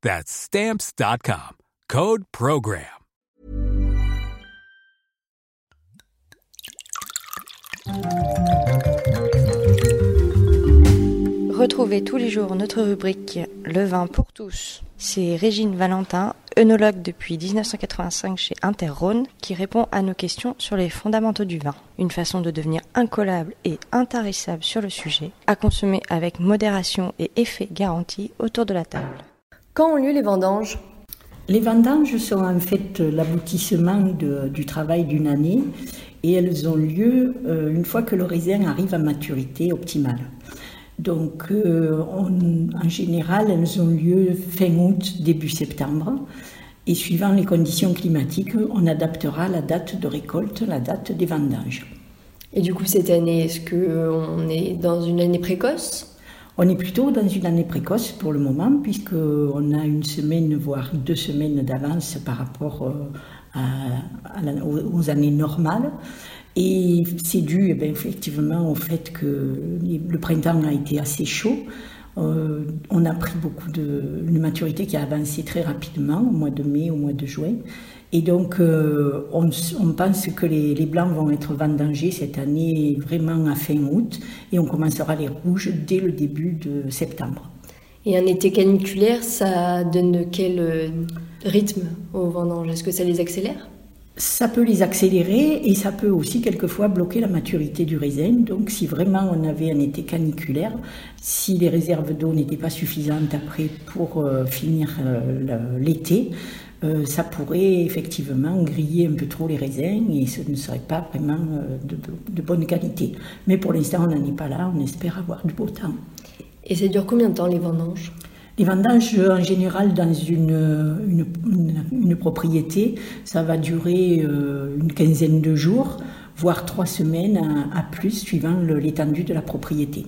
That's Stamps.com. Code Program. Retrouvez tous les jours notre rubrique Le vin pour tous. C'est Régine Valentin, œnologue depuis 1985 chez Interrhône, qui répond à nos questions sur les fondamentaux du vin. Une façon de devenir incollable et intarissable sur le sujet, à consommer avec modération et effet garanti autour de la table. Quand ont lieu les vendanges? Les vendanges sont en fait l'aboutissement du travail d'une année et elles ont lieu euh, une fois que le raisin arrive à maturité optimale. Donc, euh, en général, elles ont lieu fin août, début septembre. Et suivant les conditions climatiques, on adaptera la date de récolte, la date des vendanges. Et du coup, cette année, est-ce qu'on est dans une année précoce? On est plutôt dans une année précoce pour le moment, puisqu'on a une semaine, voire deux semaines d'avance par rapport euh, aux années normales. Et c'est dû eh effectivement au fait que le printemps a été assez chaud. Euh, on a pris beaucoup de maturité qui a avancé très rapidement au mois de mai, au mois de juin. Et donc, euh, on, pense que les, blancs vont être vendangés cette année vraiment à fin août et on commencera les rouges dès le début de septembre. Et un été caniculaire, ça donne quel euh, rythme aux vendanges Est-ce que ça les accélère? Ça peut les accélérer et ça peut aussi quelquefois bloquer la maturité du raisin. Donc si vraiment on avait un été caniculaire, si les réserves d'eau n'étaient pas suffisantes après pour euh, finir euh, l'été, euh, ça pourrait effectivement griller un peu trop les raisins et ce ne serait pas vraiment de, de, bonne qualité. Mais pour l'instant, on n'en est pas là, on espère avoir du beau temps. Et ça dure combien de temps les vendanges? Les vendanges, en général, dans une, une, propriété, ça va durer euh, une quinzaine de jours, voire trois semaines à, plus, suivant l'étendue de la propriété.